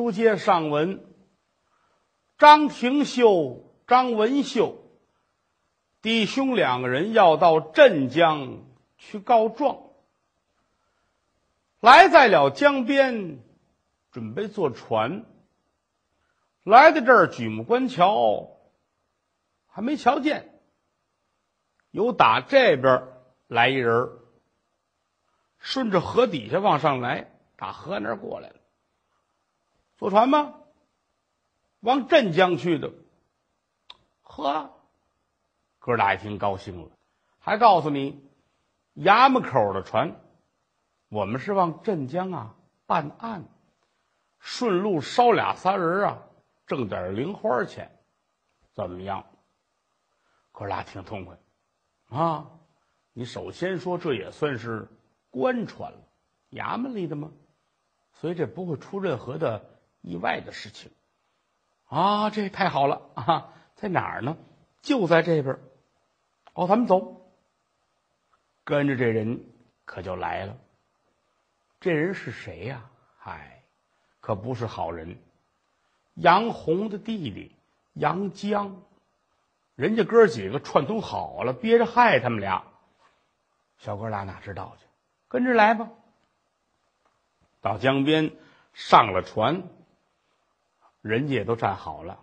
书接上文，张廷秀、张文秀弟兄两个人要到镇江去告状，来在了江边，准备坐船。来到这儿，举目观瞧，还没瞧见，有打这边来一人顺着河底下往上来，打河那儿过来了。坐船吗？往镇江去的。呵，哥俩一听高兴了，还告诉你，衙门口的船，我们是往镇江啊办案，顺路捎俩仨人啊，挣点零花钱，怎么样？哥俩挺痛快啊！你首先说这也算是官船了，衙门里的吗？所以这不会出任何的意外的事情啊！这太好了啊！在哪儿呢？就在这边。哦，咱们走。跟着这人可就来了。这人是谁呀？嗨，可不是好人。杨红的弟弟杨江，人家哥几个串通好了，憋着害他们俩。小哥俩哪知道去？跟着来吧。到江边上了船，人家也都站好了。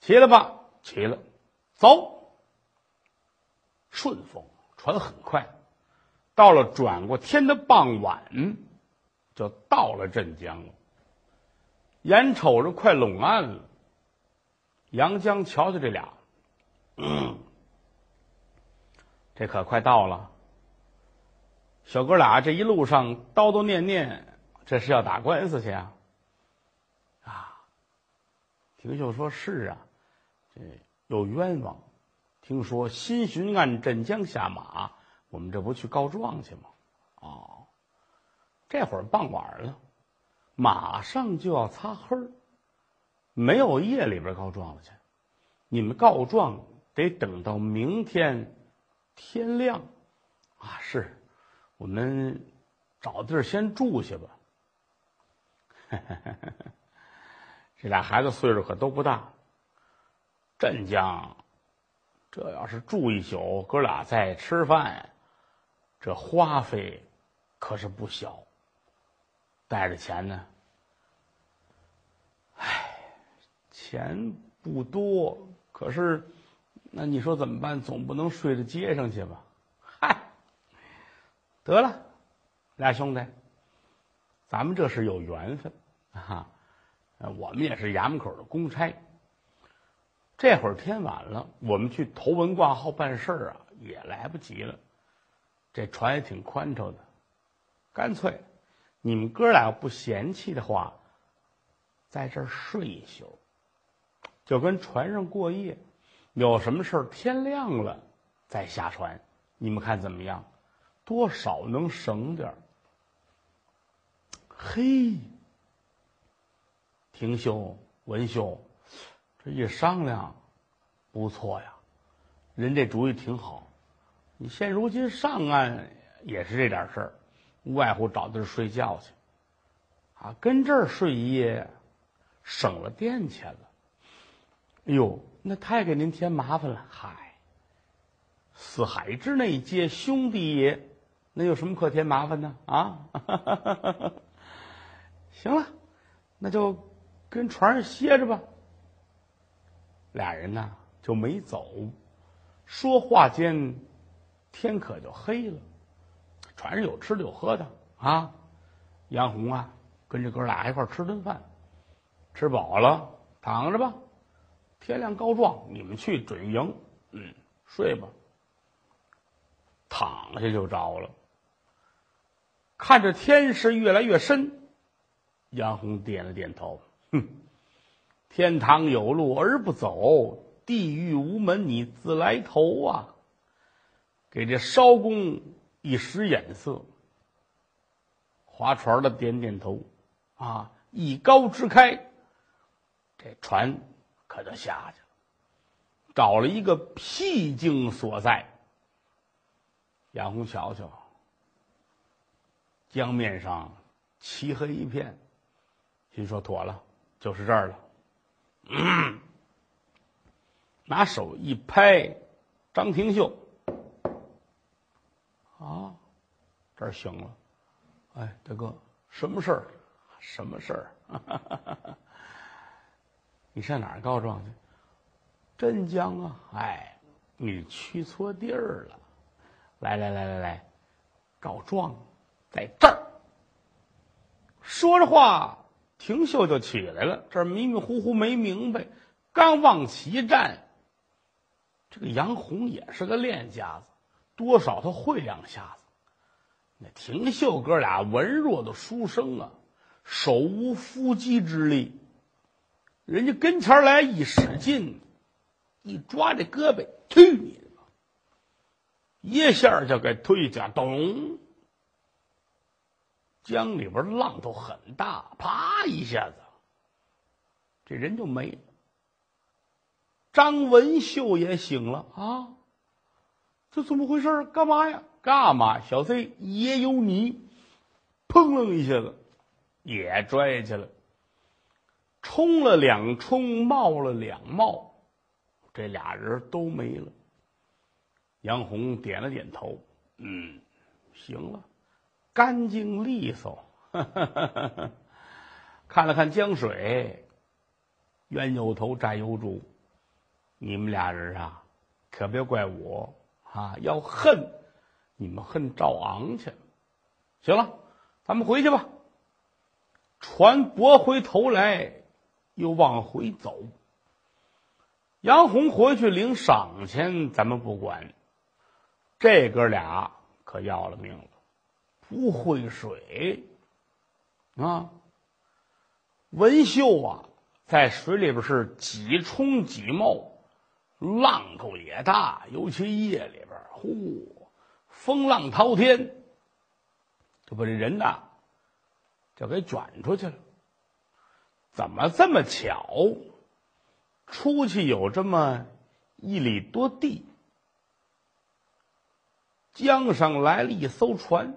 齐了吧？齐了，走。顺风，船很快，到了转过天的傍晚，就到了镇江了。眼瞅着快拢岸了，杨江瞧瞧这俩，这可快到了。小哥俩这一路上叨叨念念，这是要打官司去！啊，廷秀说是啊，这有冤枉。听说新巡按镇江下马，我们这不去告状去吗？哦，这会儿傍晚了，马上就要擦黑儿，没有夜里边告状了去。你们告状得等到明天天亮啊！是，我们找地儿先住下吧。这俩孩子岁数可都不大，镇江。这要是住一宿，哥俩再吃饭，这花费可是不小。带着钱呢，唉，钱不多，可是那你说怎么办？总不能睡在街上去吧？嗨，得了，俩兄弟，咱们这是有缘分啊！我们也是衙门口的公差。这会儿天晚了，我们去投文挂号办事儿啊，也来不及了。这船也挺宽敞的，干脆你们哥俩不嫌弃的话，在这儿睡一宿，就跟船上过夜。有什么事儿，天亮了再下船，你们看怎么样？多少能省点儿。嘿，廷兄、文兄。这一商量，不错呀，人这主意挺好。你现如今上岸也是这点事儿，无外乎找地儿睡觉去。啊，跟这儿睡一夜，省了电钱了。哎呦，那太给您添麻烦了。嗨，四海之内皆兄弟也，那有什么可添麻烦的啊？行了，那就跟船上歇着吧。俩人呢就没走，说话间，天可就黑了。船上有吃的有喝的啊，杨红啊跟这哥俩一块吃顿饭，吃饱了躺着吧，天亮告状，你们去准赢。嗯，睡吧。躺下就着了，看着天是越来越深，杨红点了点头，哼。天堂有路而不走，地狱无门你自来投啊！给这艄公一使眼色，划船的点点头，啊，一篙支开，这船可就下去了，找了一个僻静所在。杨红瞧瞧，江面上漆黑一片，心说妥了，就是这儿了。拿手一拍，张廷秀，啊，这儿醒了。哎，大哥，什么事儿？什么事儿？你上哪儿告状去？镇江啊！哎，你去错地儿了。来来来来来，告状，在这儿。说着话，廷秀就起来了。这迷迷糊糊没明白，刚往起站，这个杨红也是个练家子，多少他会两下子。那廷秀哥俩文弱的书生啊，手无缚鸡之力，人家跟前来一使劲，一抓这胳膊，去你的吧！一下就给推下，咚！江里边浪头很大，啪一下子，这人就没了。张文秀也醒了啊！这怎么回事？干嘛呀？干嘛？小贼也有你！砰楞一下子，也拽去了。冲了两冲，冒了两冒，这俩人都没了。杨红点了点头，嗯，行了。干净利索，看了看江水，冤有头债有主，你们俩人啊，可别怪我啊！要恨，你们恨赵昂去。行了，咱们回去吧。船拨回头来，又往回走。杨红回去领赏钱，咱们不管。这哥俩可要了命了。不会水啊！文秀啊，在水里边是几冲几冒，浪头也大，尤其夜里边，呼，风浪滔天，就把这人呐就给卷出去了。怎么这么巧？出去有这么一里多地，江上来了一艘船。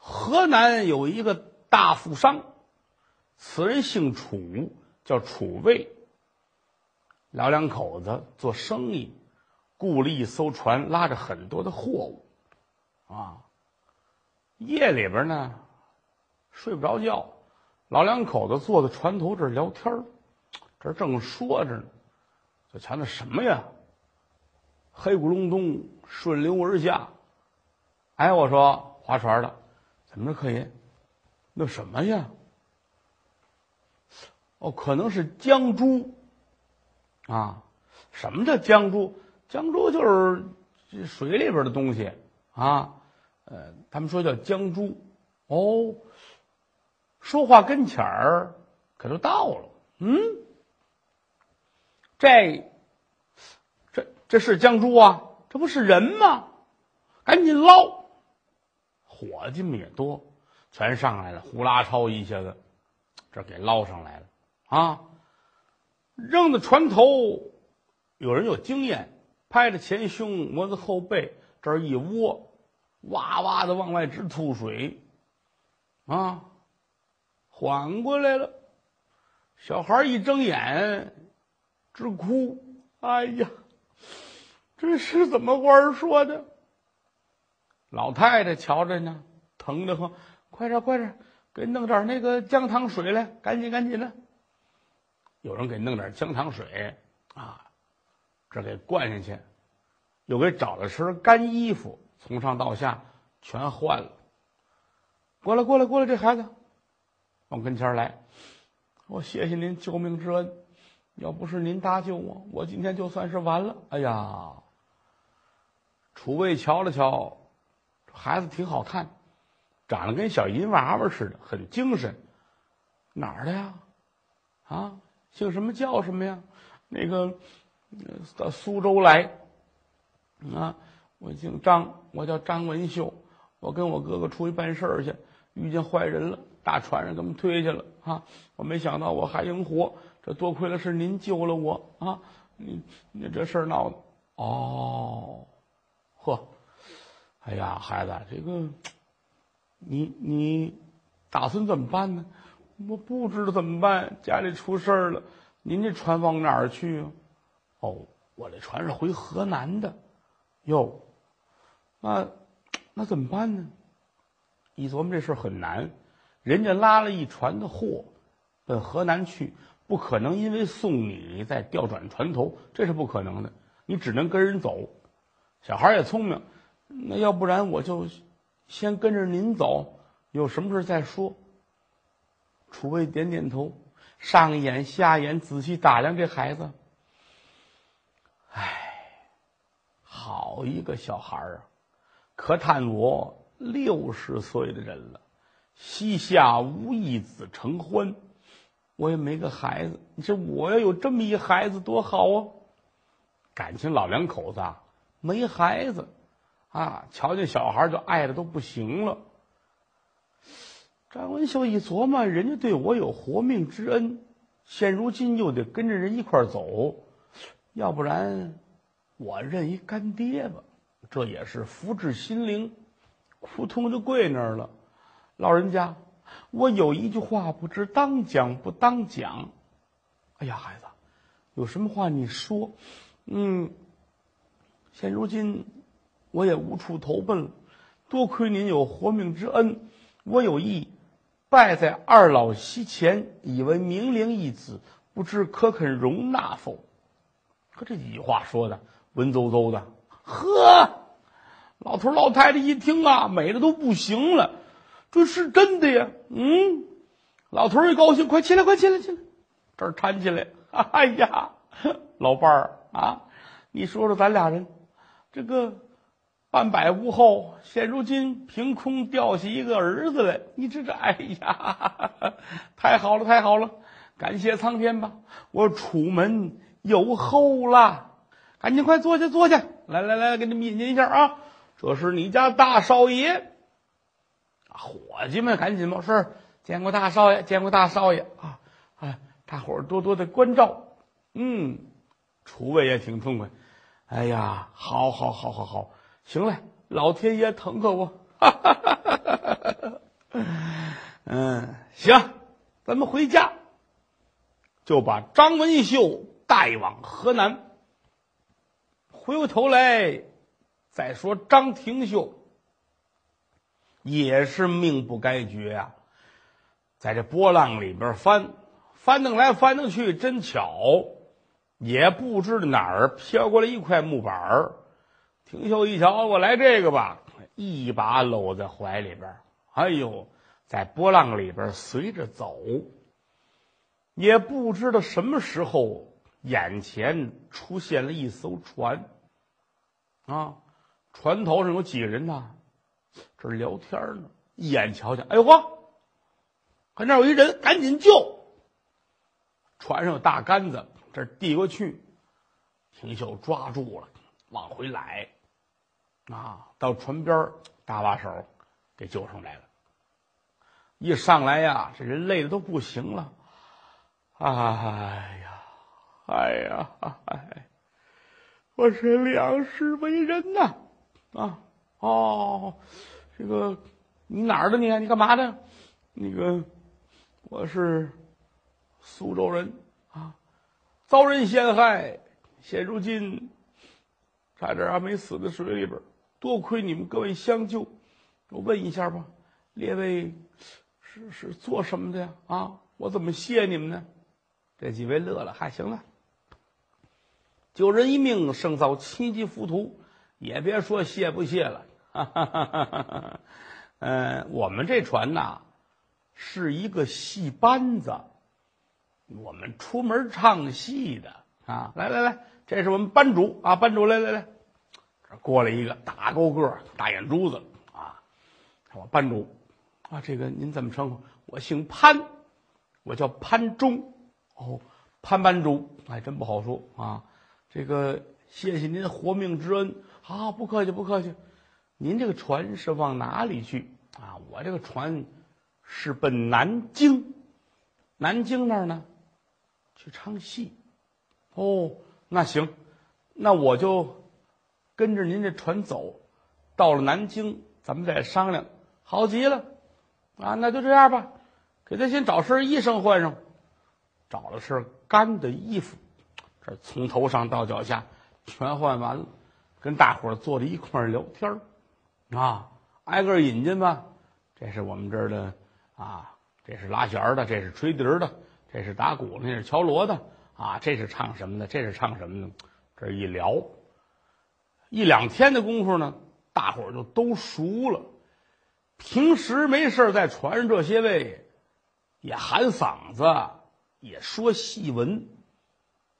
河南有一个大富商，此人姓楚，叫楚卫。老两口子做生意，雇了一艘船，拉着很多的货物，啊，夜里边呢睡不着觉，老两口子坐在船头这儿聊天这正说着呢，就瞧那什么呀，黑咕隆咚顺流而下。哎，我说划船的。怎么着，可爷？那什么呀？哦，可能是江珠啊？什么叫江珠？江珠就是水里边的东西啊。呃，他们说叫江珠。哦，说话跟前儿可就到了。嗯，这这这是江珠啊？这不是人吗？赶紧捞！伙计们也多，全上来了，呼啦超一下子，这给捞上来了啊！扔到船头，有人有经验，拍着前胸，摸着后背，这一窝，哇哇的往外直吐水啊！缓过来了，小孩一睁眼直哭，哎呀，这是怎么话说的？老太太瞧着呢，疼得慌，快点快点，给弄点那个姜糖水来，赶紧赶紧的。有人给弄点姜糖水啊，这给灌下去，又给找了身干衣服，从上到下全换了。过来过来过来，这孩子往跟前来，我谢谢您救命之恩，要不是您搭救我，我今天就算是完了。哎呀，楚卫瞧了瞧。孩子挺好看，长得跟小银娃娃似的，很精神。哪儿的呀？啊，姓什么叫什么呀？那个到苏州来。啊，我姓张，我叫张文秀。我跟我哥哥出去办事儿去，遇见坏人了，大船上给我们推下了。啊，我没想到我还能活，这多亏了是您救了我啊！你你这事儿闹的，哦，呵。哎呀，孩子，这个，你你打算怎么办呢？我不知道怎么办，家里出事儿了。您这船往哪儿去啊？哦，我这船是回河南的。哟，那那怎么办呢？一琢磨这事儿很难，人家拉了一船的货奔河南去，不可能因为送你再调转船头，这是不可能的。你只能跟人走。小孩也聪明，那要不然我就先跟着您走，有什么事再说。楚卫点点头，上眼下眼，仔细打量这孩子。唉，好一个小孩儿啊！可叹我六十岁的人了，膝下无一子承欢，我也没个孩子。你说我要有这么一孩子多好啊！感情老两口子啊，没孩子啊，瞧见小孩就爱的都不行了。张文秀一琢磨，人家对我有活命之恩，现如今又得跟着人一块走，要不然我认一干爹吧，这也是福至心灵，扑通就跪那儿了。老人家，我有一句话不知当讲不当讲。哎呀，孩子，有什么话你说。嗯，现如今我也无处投奔了，多亏您有活命之恩，我有意。拜在二老膝前，以为明灵一子，不知可肯容纳否？可这几句话说的文绉绉的，呵，老头老太太一听啊，美的都不行了，这是真的呀！嗯，老头一高兴，快起来，快起来，起来，这儿搀起来。哎呀，老伴儿啊，你说说咱俩人，这个。半百屋后，现如今凭空掉下一个儿子来，你这这，哎呀，太好了，太好了！感谢苍天吧，我楚门有后了，赶紧快坐下，坐下，来来来，给你们引荐一下啊，这是你家大少爷。伙计们，赶紧吧，是见过大少爷，见过大少爷啊！哎，大伙儿多多的关照。嗯，楚卫也挺痛快。哎呀，好好好好好。行了，老天爷疼可我。嗯，行，咱们回家，就把张文秀带往河南。回过头来再说张廷秀，也是命不该绝啊，在这波浪里边翻，翻腾来翻腾去，真巧，也不知哪儿飘过来一块木板儿。廷秀一瞧，我来这个吧，一把搂在怀里边哎呦，在波浪里边随着走，也不知道什么时候，眼前出现了一艘船。啊，船头上有几个人呢？这聊天呢。一眼瞧见，哎呦嚯，看那有一人，赶紧救！船上有大杆子，这递过去，廷秀抓住了，往回来。啊，到船边搭把手，给救上来了。一上来呀，这人累的都不行了。哎呀，哎呀，哎，我是两世为人呐！啊，哦，这个你哪儿的你？你干嘛的？那个我是苏州人啊，遭人陷害，现如今差点还没死在水里边。多亏你们各位相救，我问一下吧，列位是是做什么的呀？啊，我怎么谢你们呢？这几位乐了，嗨行了，救人一命胜造七级浮屠，也别说谢不谢了。嗯，我们这船呐是一个戏班子，我们出门唱戏的啊。来来来，这是我们班主啊，班主来来来。过来一个大高个大眼珠子啊！我班主啊，这个您怎么称呼？我姓潘，我叫潘忠。哦，潘班主，还真不好说啊。这个谢谢您活命之恩。好，不客气，不客气。您这个船是往哪里去啊？我这个船是奔南京，南京那儿呢，去唱戏。哦，那行，那我就。跟着您这船走，到了南京，咱们再商量。好极了，啊，那就这样吧。给他先找身衣裳换上，找了身干的衣服，这从头上到脚下全换完了，跟大伙坐在一块聊天啊，挨个引进吧。这是我们这儿的啊，这是拉弦的，这是吹笛的，这是打鼓，那是敲锣的啊，这是唱什么的，这是唱什么的。这一聊，一两天的功夫呢，大伙儿就都熟了。平时没事在船上这些位也喊嗓子，也说戏文。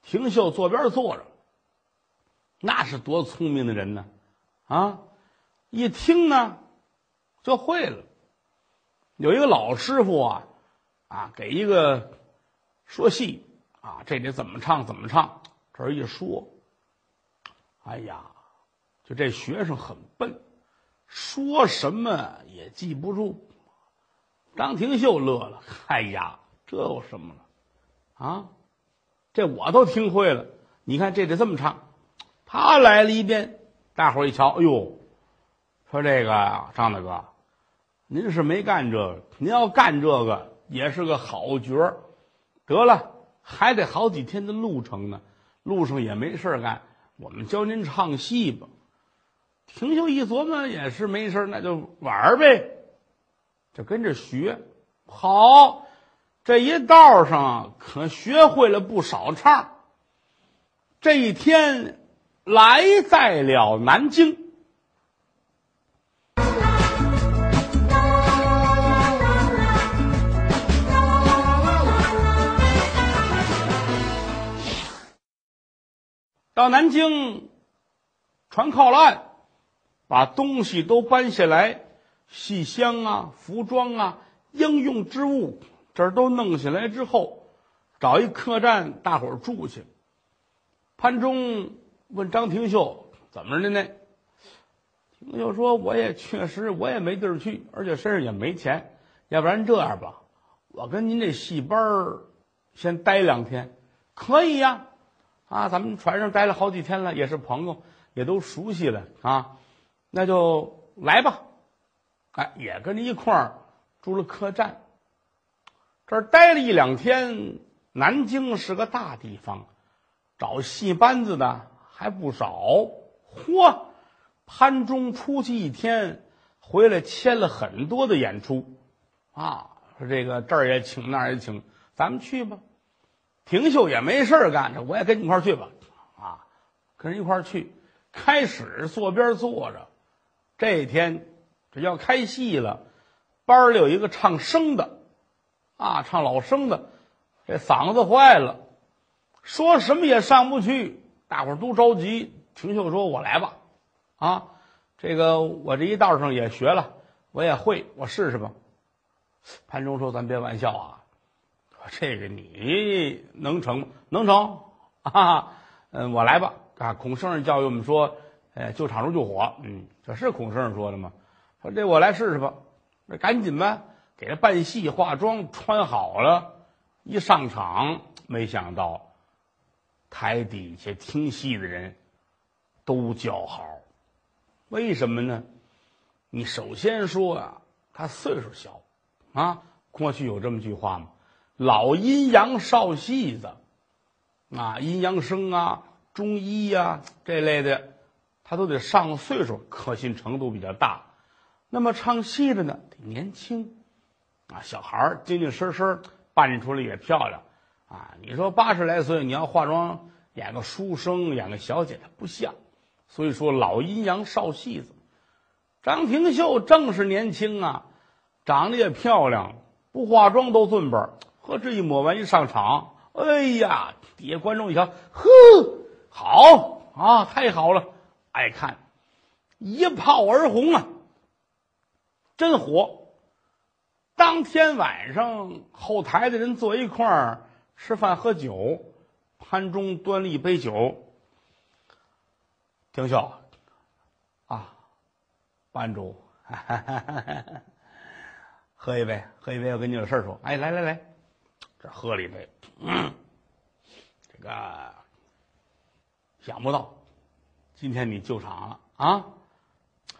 廷秀坐边坐着，那是多聪明的人呢！啊，一听呢就会了。有一个老师傅啊，啊，给一个说戏啊，这得怎么唱怎么唱，这一说，哎呀，就这学生很笨，说什么也记不住。张廷秀乐了，哎呀，这有什么了？啊，这我都听会了。你看这得这么唱，他来了一遍，大伙一瞧，哎呦，说这个张大哥。您是没干这个，您要干这个也是个好角儿。得了，还得好几天的路程呢，路上也没事干。我们教您唱戏吧。廷秀一琢磨，也是没事那就玩呗，就跟着学。好，这一道上可学会了不少唱。这一天来在了南京。到南京，船靠了岸，把东西都搬下来，戏箱啊、服装啊、应用之物，这儿都弄下来之后，找一客栈，大伙儿住去。潘忠问张廷秀：“怎么着呢？”廷秀说：“我也确实，我也没地儿去，而且身上也没钱。要不然这样吧，我跟您这戏班儿先待两天，可以呀。”啊，咱们船上待了好几天了，也是朋友，也都熟悉了啊，那就来吧。哎，也跟着一块儿住了客栈。这儿待了一两天，南京是个大地方，找戏班子的还不少。嚯，潘忠出去一天，回来签了很多的演出，啊，说这个这儿也请，那儿也请，咱们去吧。廷秀也没事干，这我也跟你一块儿去吧，啊，跟人一块儿去。开始坐边坐着，这一天这要开戏了，班里有一个唱生的，啊，唱老生的，这嗓子坏了，说什么也上不去，大伙儿都着急。廷秀说：“我来吧，啊，这个我这一道上也学了，我也会，我试试吧。”潘忠说：“咱别玩笑啊。”这个你能成能成啊？嗯，我来吧啊！孔圣人教育我们说，呃，救场如救火。嗯，这是孔圣人说的吗？说这我来试试吧。那赶紧吧，给他扮戏、化妆、穿好了，一上场，没想到台底下听戏的人都叫好。为什么呢？你首先说啊，他岁数小啊。过去有这么句话吗？老阴阳少戏子，啊，阴阳生啊，中医呀这类的，他都得上了岁数，可信程度比较大。那么唱戏的呢，得年轻，啊，小孩儿精精神神，扮出来也漂亮，啊，你说八十来岁，你要化妆演个书生，演个小姐，他不像。所以说，老阴阳少戏子，张廷秀正是年轻啊，长得也漂亮，不化妆都俊本呵这一抹完一上场，哎呀，底下观众一瞧，呵，好啊，太好了，爱看，一炮而红啊，真火。当天晚上，后台的人坐一块儿吃饭喝酒，潘忠端了一杯酒，丁秀啊，班主，喝一杯，喝一杯，我跟你有事说，哎，来来来。这喝了一杯，嗯，这个想不到今天你救场了啊，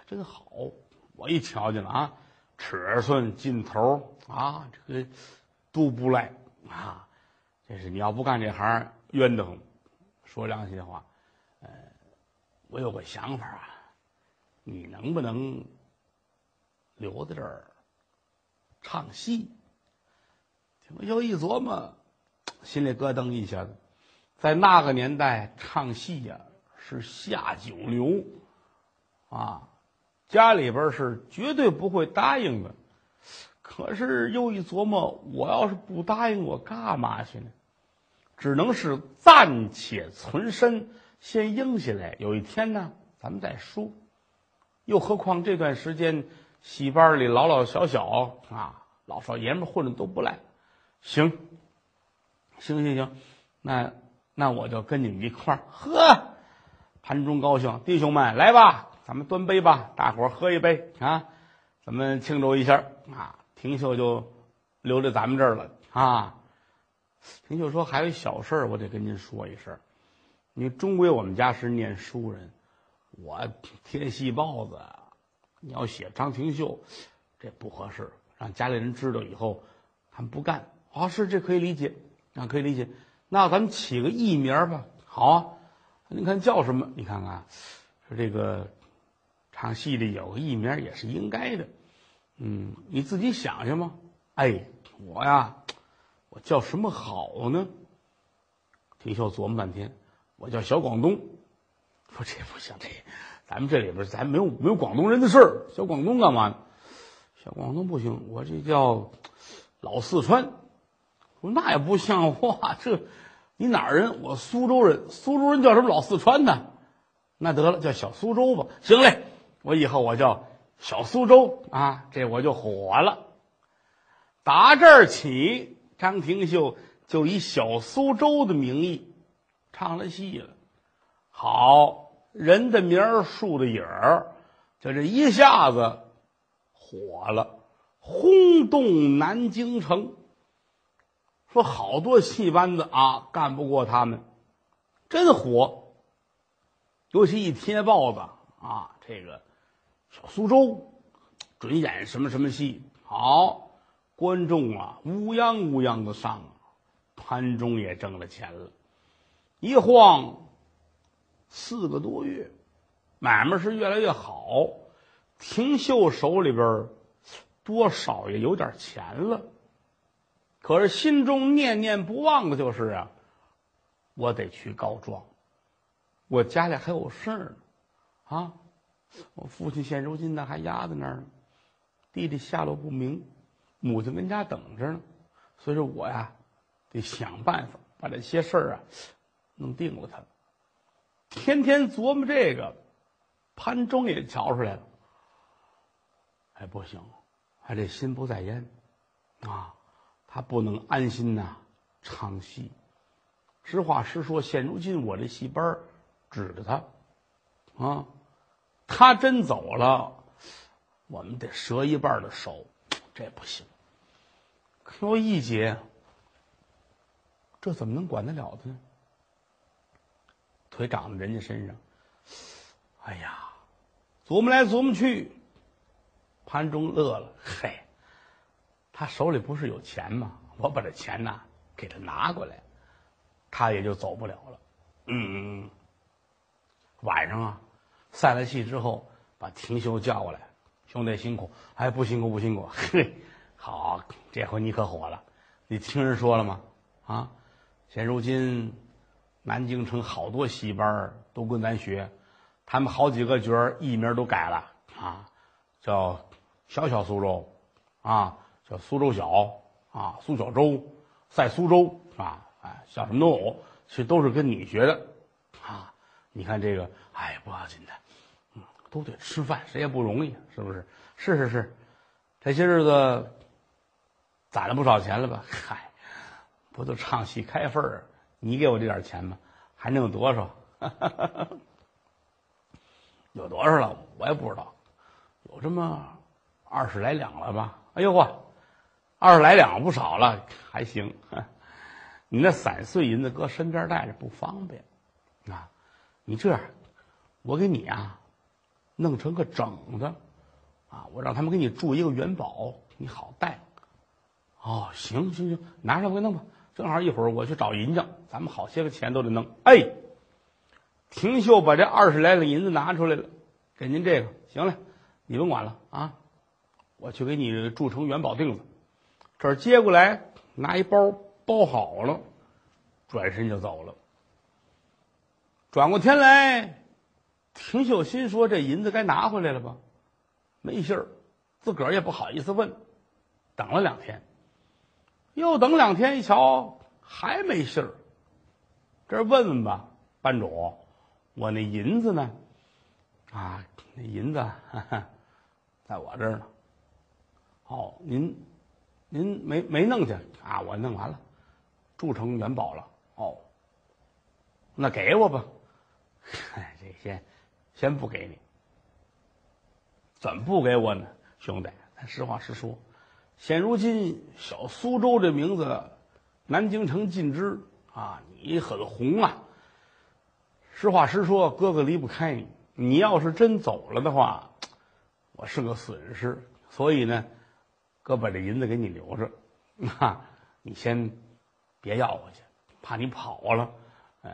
真好！我一瞧见了啊，尺寸劲头啊，这个都不赖啊。这是你要不干这行，冤得很。说良心话，呃，我有个想法啊，你能不能留在这儿唱戏？挺秀一琢磨，心里咯噔一下子。在那个年代，唱戏呀是下九流啊，家里边是绝对不会答应的。可是又一琢磨，我要是不答应，我干嘛去呢？只能是暂且存身，先应下来。有一天呢，咱们再说。又何况这段时间戏班里老老小小啊，老少爷们混的都不赖。行，行行行，那那我就跟你们一块儿喝。盘中高兴，弟兄们来吧，咱们端杯吧，大伙儿喝一杯啊，咱们庆祝一下啊。廷秀就留在咱们这儿了啊。廷秀说：“还有小事儿，我得跟您说一声。你终归我们家是念书人，我贴戏报子，你要写张廷秀，这不合适，让家里人知道以后，他们不干。啊，是这可以理解，啊可以理解。那咱们起个艺名吧。好啊，您看叫什么？你看看，说这个唱戏的有个艺名也是应该的。嗯，你自己想想吧。哎，我呀。”我叫什么好呢？廷秀琢磨半天，我叫小广东。说这不行，这咱们这里边咱没有没有广东人的事儿。小广东干嘛？小广东不行，我这叫老四川。说那也不像话，这你哪儿人？我苏州人。苏州人叫什么老四川呢？那得了，叫小苏州吧。行嘞，我以后我叫小苏州啊，这我就火了。打这儿起。张廷秀就以小苏州的名义唱了戏了，好人的名儿树的影儿，就这一下子火了，轰动南京城。说好多戏班子啊，干不过他们，真火。尤其一贴报子啊，这个小苏州准演什么什么戏，好。观众啊，乌泱乌泱的上，潘忠也挣了钱了。一晃四个多月，买卖是越来越好。廷秀手里边多少也有点钱了，可是心中念念不忘的就是啊，我得去告状，我家里还有事儿呢。啊，我父亲现如今呢还压在那儿呢，弟弟下落不明。母亲跟家等着呢，所以说我呀，得想办法把这些事儿啊弄定了。他天天琢磨这个，潘忠也瞧出来了。哎，不行，还这心不在焉啊，他不能安心呐唱戏。实话实说，现如今我这戏班指着他啊，他真走了，我们得折一半的手。这不行，可我一姐，这怎么能管得了他呢？腿长在人家身上，哎呀，琢磨来琢磨去，潘忠乐了，嘿，他手里不是有钱吗？我把这钱呐给他拿过来，他也就走不了了。嗯嗯，晚上啊，散了戏之后，把廷秀叫过来。兄弟辛苦，哎，不辛苦不辛苦，嘿，好，这回你可火了。你听人说了吗？啊，现如今南京城好多戏班都跟咱学，他们好几个角儿艺名都改了啊，叫小小苏州，啊，叫苏州小，啊，苏小舟，赛苏州，啊，哎，像什么都有，其实都是跟你学的，啊，你看这个，哎，不要紧的。嗯都得吃饭，谁也不容易，是不是？是是是，这些日子攒了不少钱了吧？嗨，不都唱戏开份儿？你给我这点钱吗？还能有多少？有多少了？我也不知道，有这么二十来两了吧？哎呦嚯，二十来两不少了，还行。你那散碎银子搁身边带着不方便啊？你这样，我给你啊。弄成个整的，啊！我让他们给你铸一个元宝，你好带。哦，行行行，拿上给弄吧。正好一会儿我去找银匠，咱们好些个钱都得弄。哎，廷秀把这二十来两银子拿出来了，给您这个行了，你甭管了啊，我去给你铸成元宝锭子。这接过来，拿一包包好了，转身就走了。转过天来，廷秀心说：“这银子该拿回来了吧？”没信儿，自个儿也不好意思问。等了两天，又等两天，一瞧还没信儿。这问问吧，班主，我那银子呢？啊，那银子哈哈在我这儿呢。哦，您您没没弄去啊？我弄完了，铸成元宝了。哦，那给我吧。哎，这先先不给你，怎么不给我呢？兄弟，咱实话实说，现如今小苏州这名字，南京城尽知啊，你很红啊。实话实说，哥哥离不开你。你要是真走了的话，我是个损失。所以呢，哥把这银子给你留着，啊，你先别要回去，怕你跑了，呃，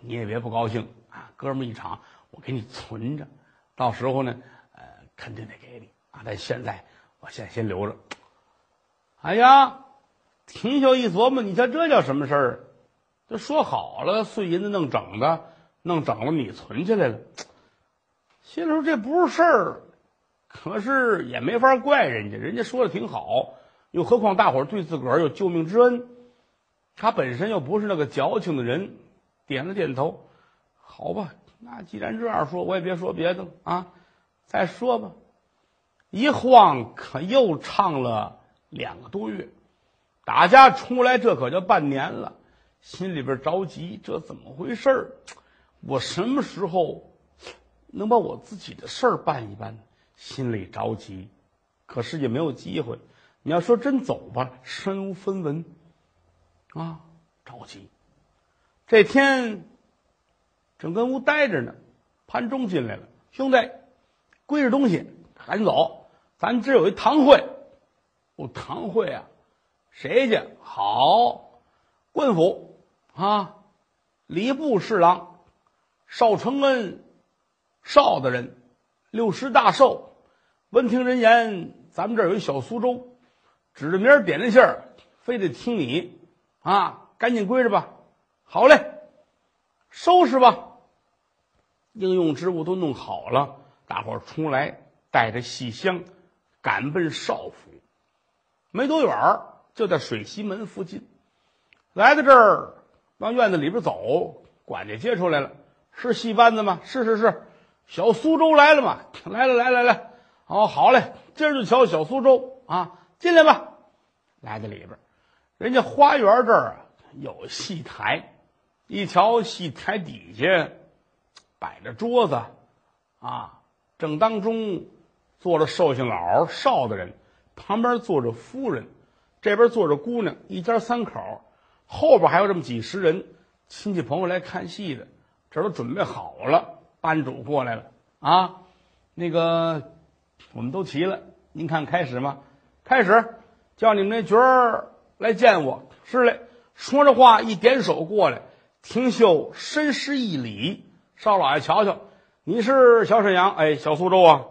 你也别不高兴啊。哥们一场，我给你存着，到时候呢，呃，肯定得给你啊。但现在我先先留着。哎呀，秦秀一琢磨，你瞧这叫什么事儿？这说好了，碎银子弄整的，弄整了你存起来了。心里说这不是事儿，可是也没法怪人家，人家说的挺好。又何况大伙儿对自个儿有救命之恩，他本身又不是那个矫情的人，点了点头。好吧，那既然这样说，我也别说别的了啊，再说吧。一晃可又唱了两个多月，打家出来这可就半年了，心里边着急，这怎么回事儿？我什么时候能把我自己的事儿办一办呢？心里着急，可是也没有机会。你要说真走吧，身无分文啊，着急。这天。正跟屋待着呢，潘忠进来了。兄弟，归置东西，赶紧走。咱这有一堂会，哦，堂会啊，谁去？好，官府啊，礼部侍郎邵承恩，邵大人，六十大寿。闻听人言，咱们这儿有一小苏州，指着名儿点着信儿，非得听你啊，赶紧归置吧。好嘞。收拾吧，应用之物都弄好了，大伙儿出来带着戏箱，赶奔少府。没多远儿，就在水西门附近。来到这儿，往院子里边走，管家接出来了：“是戏班子吗？”“是是是，小苏州来了吗？”“来了来来来，哦，好嘞，今儿就瞧小苏州啊，进来吧。”来到里边，人家花园这儿有戏台。一瞧，戏台底下摆着桌子，啊，正当中坐着寿星老少的人，旁边坐着夫人，这边坐着姑娘，一家三口，后边还有这么几十人亲戚朋友来看戏的，这都准备好了。班主过来了啊，那个我们都齐了，您看开始吗？开始，叫你们那角儿来见我。是嘞，说着话一点手过来。廷秀深施一礼，少老爷瞧瞧，你是小沈阳，哎，小苏州啊。